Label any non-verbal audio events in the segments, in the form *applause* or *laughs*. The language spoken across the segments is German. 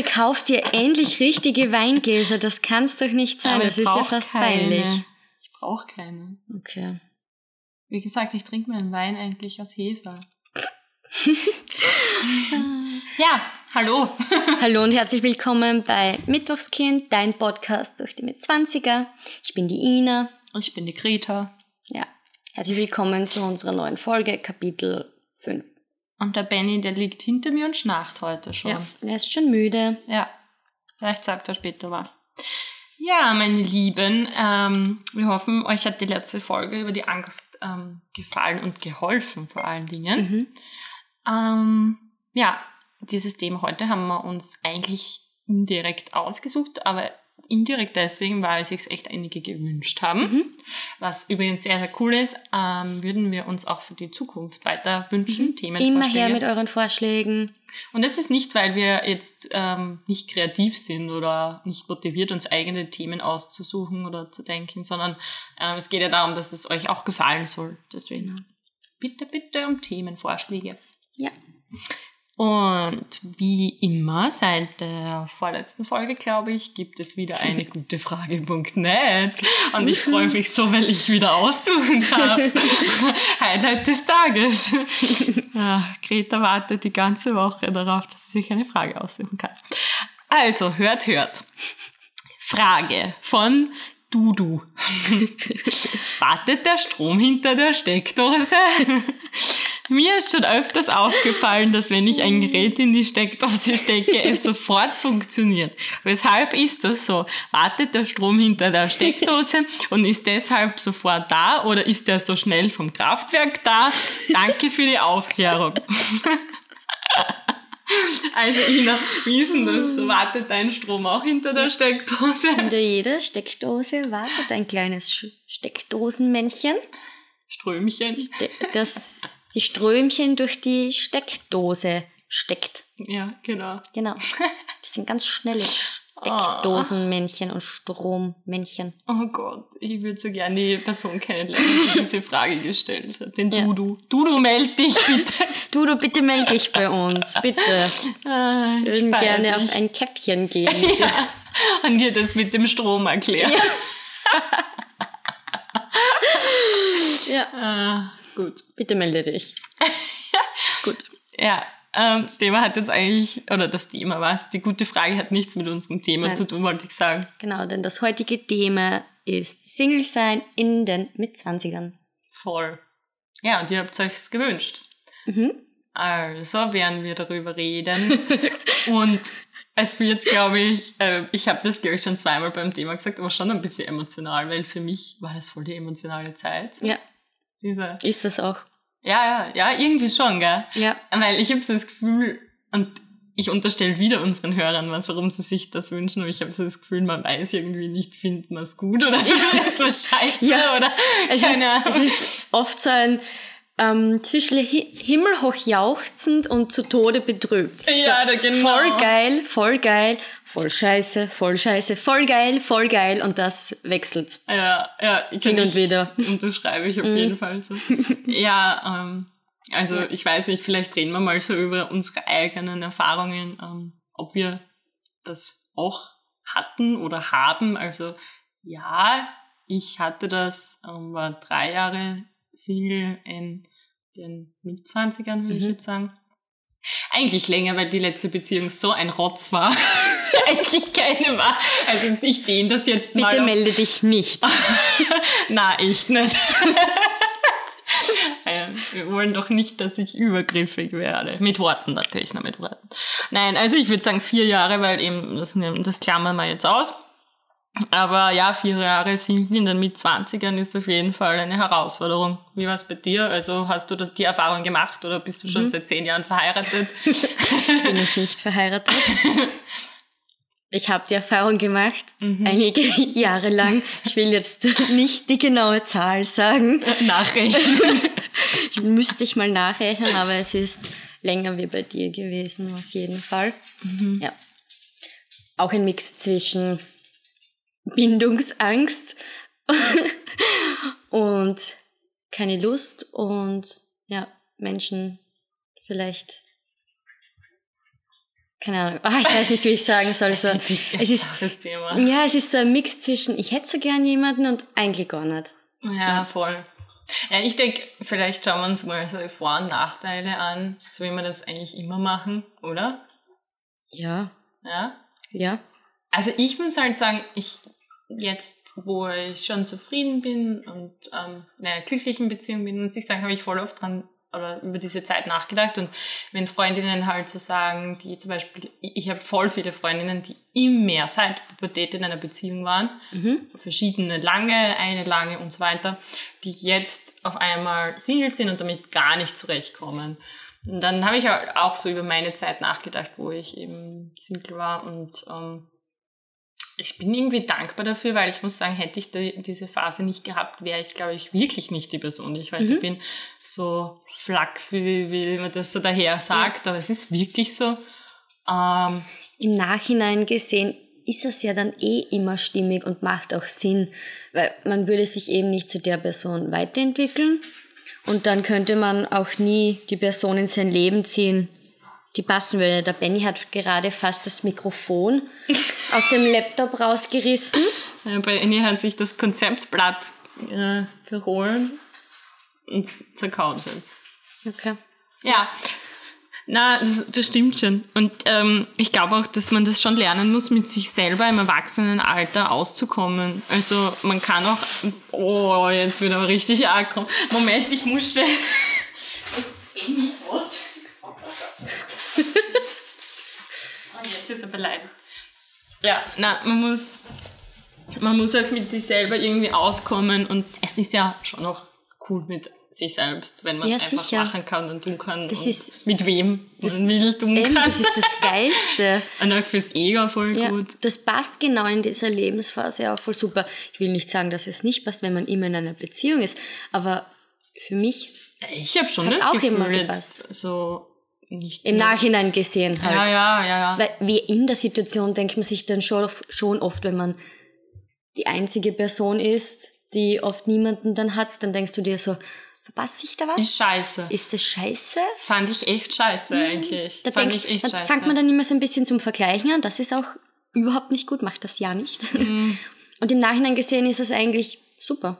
Bitte kauf dir endlich richtige Weingläser. Das kann's doch nicht sein. Aber das ist ja fast keine. peinlich. Ich brauche keine. Okay. Wie gesagt, ich trinke meinen Wein eigentlich aus Hefe. *laughs* ja, hallo. *laughs* Hallo und herzlich willkommen bei Mittwochskind, dein Podcast durch die Mitzwanziger. Ich bin die Ina. Ich bin die Greta. Ja, herzlich willkommen zu unserer neuen Folge, Kapitel 5. Und der Benny, der liegt hinter mir und schnarcht heute schon. Ja, er ist schon müde. Ja, vielleicht sagt er später was. Ja, meine Lieben, ähm, wir hoffen, euch hat die letzte Folge über die Angst ähm, gefallen und geholfen vor allen Dingen. Mhm. Ähm, ja, dieses Thema heute haben wir uns eigentlich indirekt ausgesucht, aber indirekt deswegen, weil sich echt einige gewünscht haben. Mhm. Was übrigens sehr, sehr cool ist, ähm, würden wir uns auch für die Zukunft weiter wünschen, Mhm. Immer Themenvorschläge. her mit euren Vorschlägen. Und das ist nicht, weil wir jetzt ähm, nicht kreativ sind oder nicht motiviert, uns eigene Themen auszusuchen oder zu denken, sondern ähm, es geht ja darum, dass es euch auch gefallen soll. Deswegen Genau. bitte, bitte um Themenvorschläge. Ja. Und wie immer, seit der vorletzten Folge, glaube ich, gibt es wieder eine *laughs* gute Frage.net. Und ich freue *laughs* mich so, weil ich wieder aussuchen darf. *laughs* Highlight des Tages. Ja, Greta wartet die ganze Woche darauf, dass sie sich eine Frage aussuchen kann. Also, hört, hört. Frage von Dudu. Wartet der Strom hinter der Steckdose? Mir ist schon öfters aufgefallen, dass wenn ich ein Gerät in die Steckdose stecke, es *laughs* sofort funktioniert. Weshalb ist das so? Wartet der Strom hinter der Steckdose und ist deshalb sofort da oder ist er so schnell vom Kraftwerk da? Danke für die Aufklärung. *laughs* Also Ina, wie ist denn das? Wartet dein Strom auch hinter der Steckdose? Hinter jeder Steckdose wartet ein kleines Steckdosenmännchen, Strömchen. de- das die Strömchen durch die Steckdose steckt. Ja, genau. Genau. *laughs* Das sind ganz schnelle Steckdosenmännchen und Strommännchen. Oh Gott, ich würde so gerne die Person kennenlernen, die diese Frage gestellt hat. Den Ja. Dudu. Dudu, meld dich bitte. *laughs* Du, du, bitte melde dich bei uns, bitte. Ah, ich würden gerne dich. auf ein Käffchen gehen. *laughs* Ja. Und dir das mit dem Strom erklären. Ja, Ah, gut. bitte melde dich. *laughs* Gut. Ja, ähm, das Thema hat jetzt eigentlich, oder das Thema was, die gute Frage hat nichts mit unserem Thema Nein. zu tun, wollte ich sagen. Genau, denn das heutige Thema ist Single sein in den Mitzwanzigern. Voll. Ja, und ihr habt euch gewünscht. Mhm. Also werden wir darüber reden. *laughs* und es wird, glaube ich, äh, ich habe das, glaube ich, schon zweimal beim Thema gesagt, aber schon ein bisschen emotional, weil für mich war das voll die emotionale Zeit. Ja, Diese, ist das auch. ja, ja, ja, irgendwie schon, gell? Ja. Weil ich habe so das Gefühl, und ich unterstelle wieder unseren Hörern was, warum sie sich das wünschen, aber ich habe so das Gefühl, man weiß irgendwie nicht, findet man es gut oder etwas *laughs* scheiße Ja. oder Es keine ist, Ahnung. es ist oft so ein ähm, zwischen Hi himmelhoch jauchzend und zu Tode betrübt. Ja, da genau. Voll geil, voll geil, voll scheiße, voll scheiße, voll geil, voll geil und das wechselt. Ja, ja, ich Hin und wieder. *laughs* Unterschreibe ich auf Mhm. jeden Fall so. ja, ähm, also Ja. ich weiß nicht, vielleicht reden wir mal so über unsere eigenen Erfahrungen, ähm, ob wir das auch hatten oder haben. Also ja, ich hatte das, ähm, war drei Jahre Single in den Mitzwanzigern, würde ich Mhm. jetzt sagen. Eigentlich länger, weil die letzte Beziehung so ein Rotz war, *laughs* dass sie eigentlich keine war. Also ich dehne das jetzt mal Bitte melde dich nicht. *laughs* na, echt nicht. *laughs* Äh, Wir wollen doch nicht, dass ich übergriffig werde. Mit Worten natürlich, nur mit Worten. Nein, also ich würde sagen vier Jahre, weil eben, das, das klammern wir jetzt aus. Aber ja, vier Jahre Single in den Mitzwanzigern ist auf jeden Fall eine Herausforderung. Wie war es bei dir? Also hast du das, die Erfahrung gemacht oder bist du schon seit zehn Jahren verheiratet? *laughs* Ich bin noch nicht verheiratet. *laughs* Ich habe die Erfahrung gemacht, einige *laughs* Jahre lang. Ich will jetzt nicht die genaue Zahl sagen. Nachrechnen. Müsste ich mal nachrechnen, aber es ist länger wie bei dir gewesen, auf jeden Fall. Ja. Auch ein Mix zwischen Bindungsangst *laughs* und keine Lust und ja, Menschen vielleicht keine Ahnung, ah, ich weiß nicht, wie ich sagen soll. So, es ist, Thema. ja, es ist so ein Mix zwischen, ich hätte so gern jemanden und eigentlich gar nicht. Ja, voll. Ja, ich denke, vielleicht schauen wir uns mal so die Vor- und Nachteile an, so wie wir das eigentlich immer machen, oder? Ja, Ja? ja. Also ich muss halt sagen, ich jetzt, wo ich schon zufrieden bin und ähm, in einer glücklichen Beziehung bin, muss ich sagen, habe ich voll oft dran oder über diese Zeit nachgedacht und wenn Freundinnen halt so sagen, die zum Beispiel, ich habe voll viele Freundinnen, die immer seit Pubertät in einer Beziehung waren, verschiedene lange, eine lange und so weiter, die jetzt auf einmal Single sind und damit gar nicht zurechtkommen. Und dann habe ich auch so über meine Zeit nachgedacht, wo ich eben Single war und ähm, ich bin irgendwie dankbar dafür, weil ich muss sagen, hätte ich die, diese Phase nicht gehabt, wäre ich, glaube ich, wirklich nicht die Person, die ich heute bin. So flachs, wie, wie man das so daher sagt, aber es ist wirklich so. Ähm, Im Nachhinein gesehen ist es ja dann eh immer stimmig und macht auch Sinn, weil man würde sich eben nicht zu der Person weiterentwickeln und dann könnte man auch nie die Person in sein Leben ziehen, die passen würde. Der Benny hat gerade fast das Mikrofon *laughs* aus dem Laptop rausgerissen. bei Annie hat sich das Konzeptblatt äh, geholt und zerkaut jetzt. Okay. Ja, na, das, das stimmt schon. Und ähm, ich glaube auch, dass man das schon lernen muss, mit sich selber im Erwachsenenalter auszukommen. Also man kann auch, oh, jetzt wird aber richtig arg kommen. Moment, ich muss schnell. *laughs* Und jetzt er beleidigt. Ja, na, man muss, man muss auch mit sich selber irgendwie auskommen und es ist ja schon noch cool mit sich selbst, wenn man Ja, einfach sicher. machen kann und tun kann. Das und ist- mit wem man will tun Eben, kann. das ist das Geilste. *laughs* und auch fürs Ego voll Ja, gut. das passt genau in dieser Lebensphase auch voll super. Ich will nicht sagen, dass es nicht passt, wenn man immer in einer Beziehung ist, aber für mich Ich habe schon das auch Gefühl immer jetzt so nicht im Nachhinein gesehen halt. Ja, ja, ja, ja. Weil wie in der Situation denkt man sich dann schon, schon oft, wenn man die einzige Person ist, die oft niemanden dann hat, dann denkst du dir so, verpasse ich da was? Ist scheiße. Ist das scheiße? Fand ich echt scheiße eigentlich. Mhm. Da Fand denk, ich echt dann scheiße. fängt man dann immer so ein bisschen zum Vergleichen an. Das ist auch überhaupt nicht gut, macht das ja nicht. Mhm. *laughs* Und im Nachhinein gesehen ist es eigentlich super.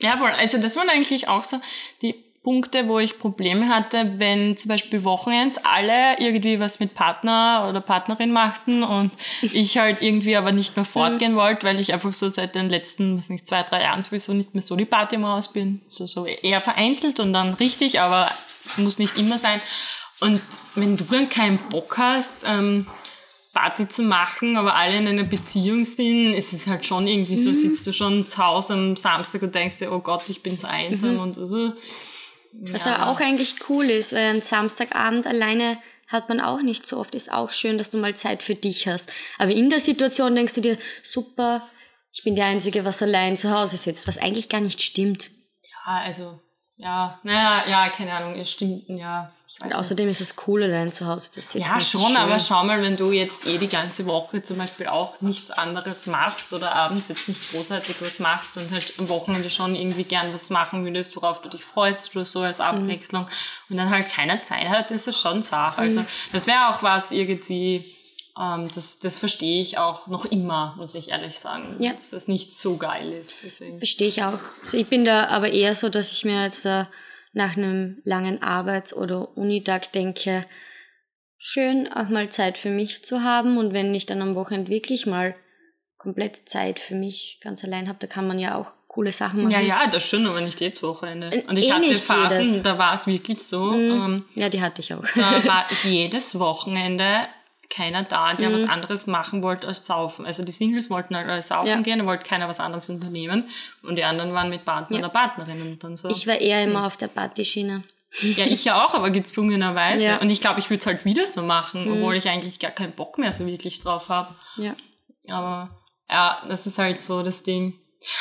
Ja, voll. Also das waren eigentlich auch so die Punkte, wo ich Probleme hatte, wenn zum Beispiel Wochenends alle irgendwie was mit Partner oder Partnerin machten und *laughs* ich halt irgendwie aber nicht mehr fortgehen wollte, weil ich einfach so seit den letzten, was nicht, zwei, drei Jahren sowieso nicht mehr so die Partymaus bin. So, so eher vereinzelt und dann richtig, aber muss nicht immer sein. Und wenn du dann keinen Bock hast, ähm, Party zu machen, aber alle in einer Beziehung sind, ist es halt schon irgendwie so, sitzt du schon zu Hause am Samstag und denkst dir, oh Gott, ich bin so einsam und uh, Was aber auch eigentlich cool ist, weil ein Samstagabend alleine hat man auch nicht so oft. Ist auch schön, dass du mal Zeit für dich hast. Aber in der Situation denkst du dir, super, ich bin die Einzige, was allein zu Hause sitzt, was eigentlich gar nicht stimmt. ja, also, ja, naja, ja, keine Ahnung, es stimmt, ja, Und nicht. außerdem ist es cool, allein zu Hause zu sitzen. Ja, schon, schön. aber schau mal, wenn du jetzt eh die ganze Woche zum Beispiel auch nichts anderes machst oder abends jetzt nicht großartig was machst und halt am Wochenende schon irgendwie gern was machen würdest, worauf du dich freust oder so als Abwechslung und dann halt keiner Zeit hat, ist das schon Sache. Also das wäre auch was irgendwie, ähm, das, das verstehe ich auch noch immer, muss ich ehrlich sagen, Ja. dass das nicht so geil ist. Deswegen. Verstehe ich auch. Also ich bin da aber eher so, dass ich mir jetzt da nach einem langen Arbeits- oder Unitag denke, schön auch mal Zeit für mich zu haben und wenn ich dann am Wochenende wirklich mal komplett Zeit für mich ganz allein habe, da kann man ja auch coole Sachen machen. Ja, ja, das schon, aber nicht jedes Wochenende. Äh, Und ich eh hatte Phasen. Mhm. da war es wirklich so, ähm, Ja, die hatte ich auch. da war *laughs* jedes Wochenende keiner da, der Mhm. was anderes machen wollte als saufen. Also die Singles wollten halt alle saufen Ja. gehen, da wollte keiner was anderes unternehmen und die anderen waren mit Partner Ja. oder Partnerinnen und dann so. Ich war eher immer auf der Partyschiene. ja, ich ja auch, aber gezwungenerweise. Ja. Mhm. Und ich glaube, ich würde es halt wieder so machen, obwohl ich eigentlich gar keinen Bock mehr so wirklich drauf habe. Ja. Aber ja, das ist halt so das Ding.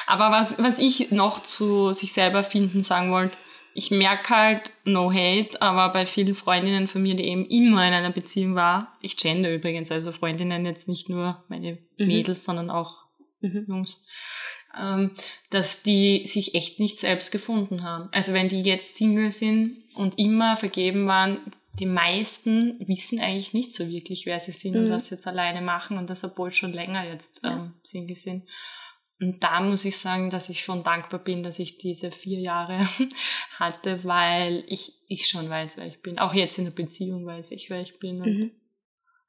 Aber was, was ich noch zu sich selber finden sagen wollte, ich merke halt, no hate, aber bei vielen Freundinnen von mir, die eben immer in einer Beziehung war, ich gender übrigens, also Freundinnen jetzt nicht nur meine Mädels, sondern auch Jungs, ähm, dass die sich echt nicht selbst gefunden haben. Also wenn die jetzt Single sind und immer vergeben waren, die meisten wissen eigentlich nicht so wirklich, wer sie sind mhm. und was sie jetzt alleine machen und das, obwohl schon länger jetzt ähm, ja. Single sind. Und da muss ich sagen, dass ich schon dankbar bin, dass ich diese vier Jahre *laughs* hatte, weil ich, ich schon weiß, wer ich bin. Auch jetzt in der Beziehung weiß ich, wer ich bin. Und mhm.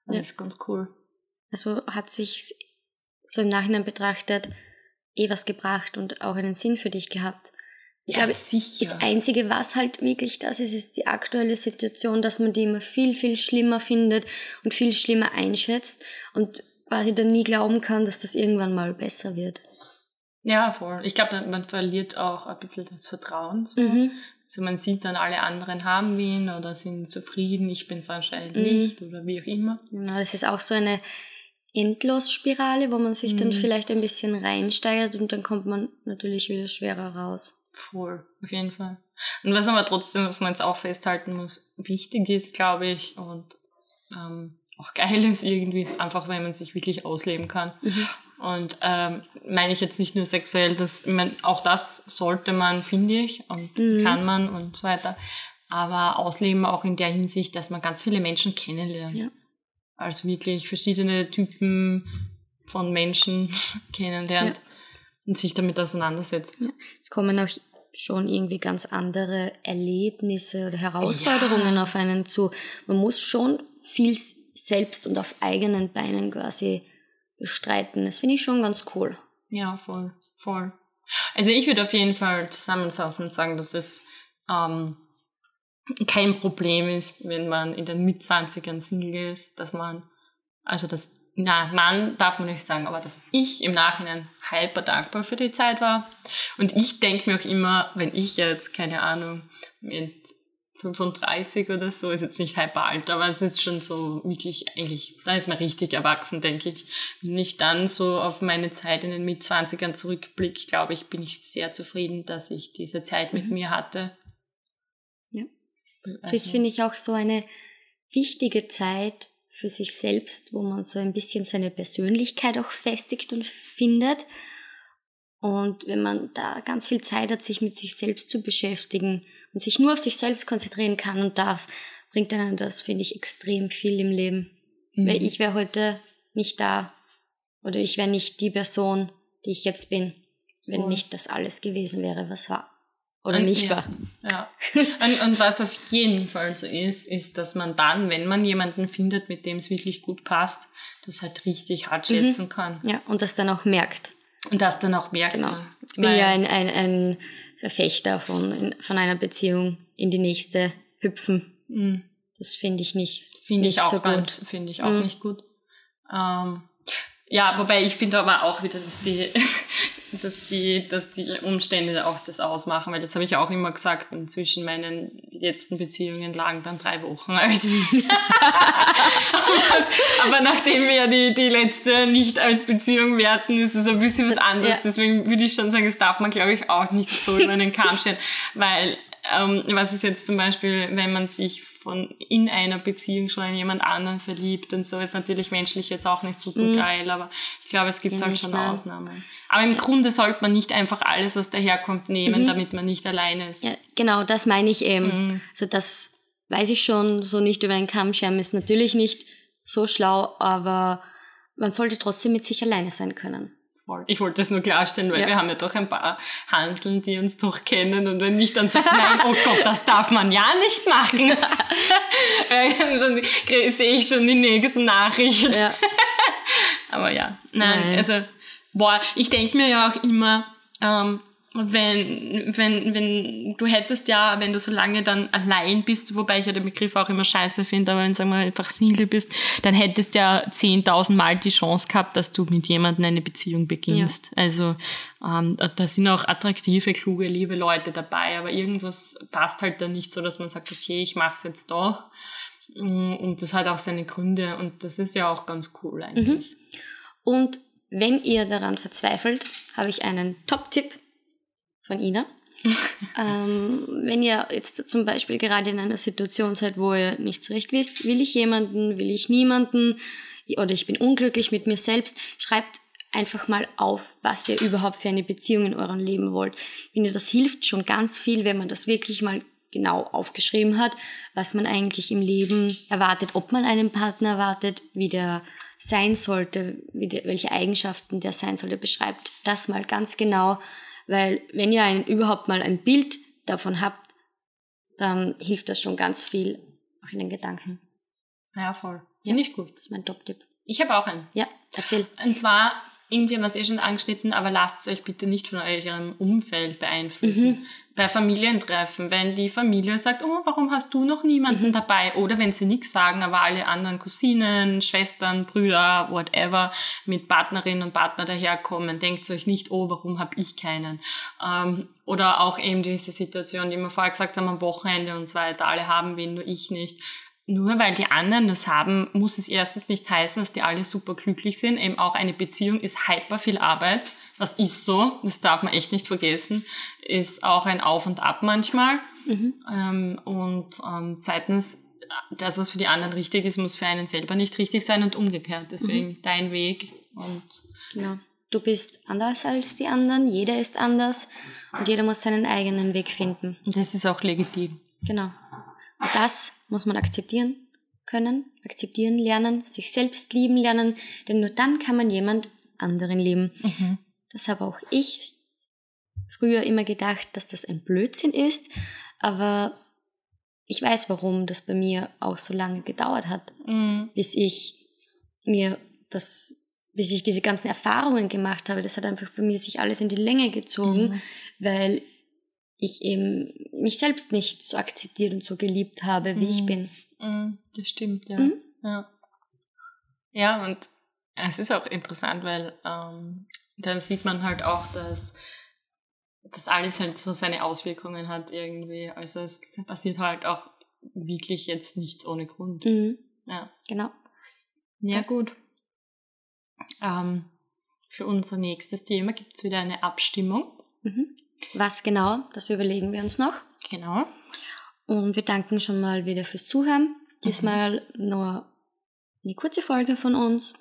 das ja. ist ganz cool. Also hat sich so im Nachhinein betrachtet eh was gebracht und auch einen Sinn für dich gehabt. Ich ja, glaube, sicher. das Einzige, was halt wirklich das ist, ist die aktuelle Situation, dass man die immer viel, viel schlimmer findet und viel schlimmer einschätzt und quasi dann nie glauben kann, dass das irgendwann mal besser wird. Ja, voll. Ich glaube, man verliert auch ein bisschen das Vertrauen. So. Mhm. Also man sieht dann, alle anderen haben ihn oder sind zufrieden, ich bin es anscheinend mhm. nicht oder wie auch immer. Genau, das ist auch so eine Endlosspirale, wo man sich mhm. dann vielleicht ein bisschen reinsteigert und dann kommt man natürlich wieder schwerer raus. Voll, auf jeden Fall. Und was aber trotzdem, was man jetzt auch festhalten muss, wichtig ist, glaube ich, und ähm, auch geil ist irgendwie, ist einfach, wenn man sich wirklich ausleben kann. Mhm. Und ähm, meine ich jetzt nicht nur sexuell, das, mein, auch das sollte man, finde ich, und mhm. kann man und so weiter. Aber ausleben auch in der Hinsicht, dass man ganz viele Menschen kennenlernt. Ja. Also wirklich verschiedene Typen von Menschen *laughs* kennenlernt ja. und sich damit auseinandersetzt. Ja. Es kommen auch schon irgendwie ganz andere Erlebnisse oder Herausforderungen ja. auf einen zu. Man muss schon viel selbst und auf eigenen Beinen quasi bestreiten. Das finde ich schon ganz cool. Ja, voll, voll. Also ich würde auf jeden Fall zusammenfassend sagen, dass es ähm, kein Problem ist, wenn man in den Mitzwanzigern Single ist, dass man, also das, na, Mann darf man nicht sagen, aber dass ich im Nachhinein hyper dankbar für die Zeit war. Und ich denke mir auch immer, wenn ich jetzt, keine Ahnung, mit 35 oder so, ist jetzt nicht hyper alt, aber es ist schon so wirklich eigentlich, da ist man richtig erwachsen, denke ich. Wenn ich dann so auf meine Zeit in den Mitzwanzigern zurückblicke, glaube ich, bin ich sehr zufrieden, dass ich diese Zeit mit mhm. mir hatte. Ja. Also. Es ist, finde ich, auch so eine wichtige Zeit für sich selbst, wo man so ein bisschen seine Persönlichkeit auch festigt und findet. Und wenn man da ganz viel Zeit hat, sich mit sich selbst zu beschäftigen, und sich nur auf sich selbst konzentrieren kann und darf, bringt einen das, finde ich, extrem viel im Leben. Mhm. Weil ich wäre heute nicht da oder ich wäre nicht die Person, die ich jetzt bin, wenn nicht das alles gewesen wäre, was war. Oder und, nicht ja, war. Ja. *laughs* Und, und was auf jeden Fall so ist, ist, dass man dann, wenn man jemanden findet, mit dem es wirklich gut passt, das halt richtig hart schätzen mhm. kann. Ja, und das dann auch merkt. Und das dann auch merkt. Genau. Ich bin ja ein, ein, ein Verfechter von, von einer Beziehung in die nächste hüpfen. Mhm. Das finde ich nicht. Finde ich auch so gut. Finde ich auch mhm. nicht gut. Ähm, ja, wobei ich finde aber auch wieder, dass die, dass die, dass die Umstände auch das ausmachen, weil das habe ich auch immer gesagt, und zwischen meinen letzten Beziehungen lagen dann drei Wochen. Also das, *laughs* aber nachdem wir ja die, die letzte nicht als Beziehung werten, ist es ein bisschen was anderes. Ja. Deswegen würde ich schon sagen, das darf man, glaube ich, auch nicht so über einen Kamm stellen, weil ähm, was ist jetzt zum Beispiel, wenn man sich von in einer Beziehung schon in jemand anderen verliebt und so, ist natürlich menschlich jetzt auch nicht super mhm. geil, aber ich glaube, es gibt ja, halt schon nein. Ausnahmen. Aber im ja. Grunde sollte man nicht einfach alles, was daherkommt, nehmen, mhm. damit man nicht alleine ist. Ja, genau, das meine ich eben. Mhm. Also das weiß ich schon, so nicht über einen Kamm scheren ist natürlich nicht so schlau, aber man sollte trotzdem mit sich alleine sein können voll. Ich wollte das nur klarstellen, weil ja. wir haben ja doch ein paar Hanseln, die uns doch kennen und wenn ich dann sage, nein, oh Gott, das darf man ja nicht machen, *laughs* dann sehe ich schon die nächsten Nachrichten. Ja. *laughs* Aber ja, nein, nein, also, boah, ich denke mir ja auch immer, ähm, wenn, wenn, wenn du hättest ja, wenn du so lange dann allein bist, wobei ich ja den Begriff auch immer scheiße finde, aber wenn du einfach Single bist, dann hättest ja 10.000 Mal die Chance gehabt, dass du mit jemandem eine Beziehung beginnst. Ja. Also ähm, da sind auch attraktive, kluge, liebe Leute dabei, aber irgendwas passt halt dann nicht so, dass man sagt, okay, ich mach's jetzt doch. Mm, und das hat auch seine Gründe und das ist ja auch ganz cool eigentlich. Mhm. Und wenn ihr daran verzweifelt, habe ich einen Top-Tipp von Ina. *laughs* ähm, wenn ihr jetzt zum Beispiel gerade in einer Situation seid, wo ihr nicht recht wisst, will ich jemanden, will ich niemanden oder ich bin unglücklich mit mir selbst, schreibt einfach mal auf, was ihr überhaupt für eine Beziehung in eurem Leben wollt. Ich finde, das hilft schon ganz viel, wenn man das wirklich mal genau aufgeschrieben hat, was man eigentlich im Leben erwartet, ob man einen Partner erwartet, wie der sein sollte, wie der, welche Eigenschaften der sein sollte, beschreibt das mal ganz genau, weil wenn ihr ein, überhaupt mal ein Bild davon habt, dann hilft das schon ganz viel auch in den Gedanken. Ja, voll. Finde Ja. ich gut. Das ist mein Top-Tipp. Ich habe auch einen. Ja, erzähl. Und zwar, irgendwie haben wir es eh schon angeschnitten, aber lasst euch bitte nicht von eurem Umfeld beeinflussen. Mhm. Bei Familientreffen, wenn die Familie sagt, oh, warum hast du noch niemanden Mhm. dabei? Oder wenn sie nichts sagen, aber alle anderen Cousinen, Schwestern, Brüder, whatever, mit Partnerinnen und Partner daherkommen, denkt euch nicht, oh, warum habe ich keinen? Ähm, oder auch eben diese Situation, die wir vorher gesagt haben, am Wochenende und so weiter, alle haben wen, nur ich nicht nur weil die anderen das haben, muss es erstens nicht heißen, dass die alle super glücklich sind. Eben auch eine Beziehung ist hyper viel Arbeit. Das ist so, das darf man echt nicht vergessen. Ist auch ein Auf und Ab manchmal. Ähm, und ähm, zweitens, das, was für die anderen richtig ist, muss für einen selber nicht richtig sein und umgekehrt. Deswegen dein Weg und Genau. Du bist anders als die anderen, jeder ist anders und jeder muss seinen eigenen Weg finden. das ist auch legitim. Genau. Und das muss man akzeptieren können, akzeptieren lernen, sich selbst lieben lernen, denn nur dann kann man jemand anderen lieben. Das habe auch ich früher immer gedacht, dass das ein Blödsinn ist, aber ich weiß, warum das bei mir auch so lange gedauert hat, Mhm. bis ich mir das, bis ich diese ganzen Erfahrungen gemacht habe. Das hat einfach bei mir sich alles in die Länge gezogen, weil ich eben mich selbst nicht so akzeptiert und so geliebt habe, wie ich Mhm. bin. Mm, Das stimmt, ja. Mhm. ja. Ja, und es ist auch interessant, weil ähm, da sieht man halt auch, dass das alles halt so seine Auswirkungen hat irgendwie. Also es passiert halt auch wirklich jetzt nichts ohne Grund. Mhm. Ja, Genau. ja gut. Ähm, für unser nächstes Thema gibt es wieder eine Abstimmung. Mhm. Was genau, das überlegen wir uns noch. Genau. Und wir danken schon mal wieder fürs Zuhören. Diesmal nur eine kurze Folge von uns.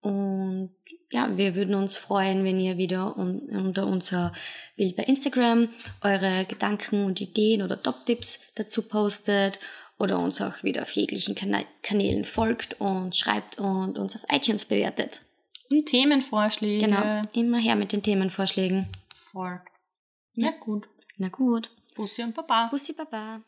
Und ja, wir würden uns freuen, wenn ihr wieder un unter unser Bild bei Instagram eure Gedanken und Ideen oder Top-Tipps dazu postet oder uns auch wieder auf jeglichen Kana Kanälen folgt und schreibt und uns auf iTunes bewertet. Und Themenvorschläge. Genau, immer her mit den Themenvorschlägen. Voll. Ja, gut. Na gut. Bussi und Baba. Bussi Baba.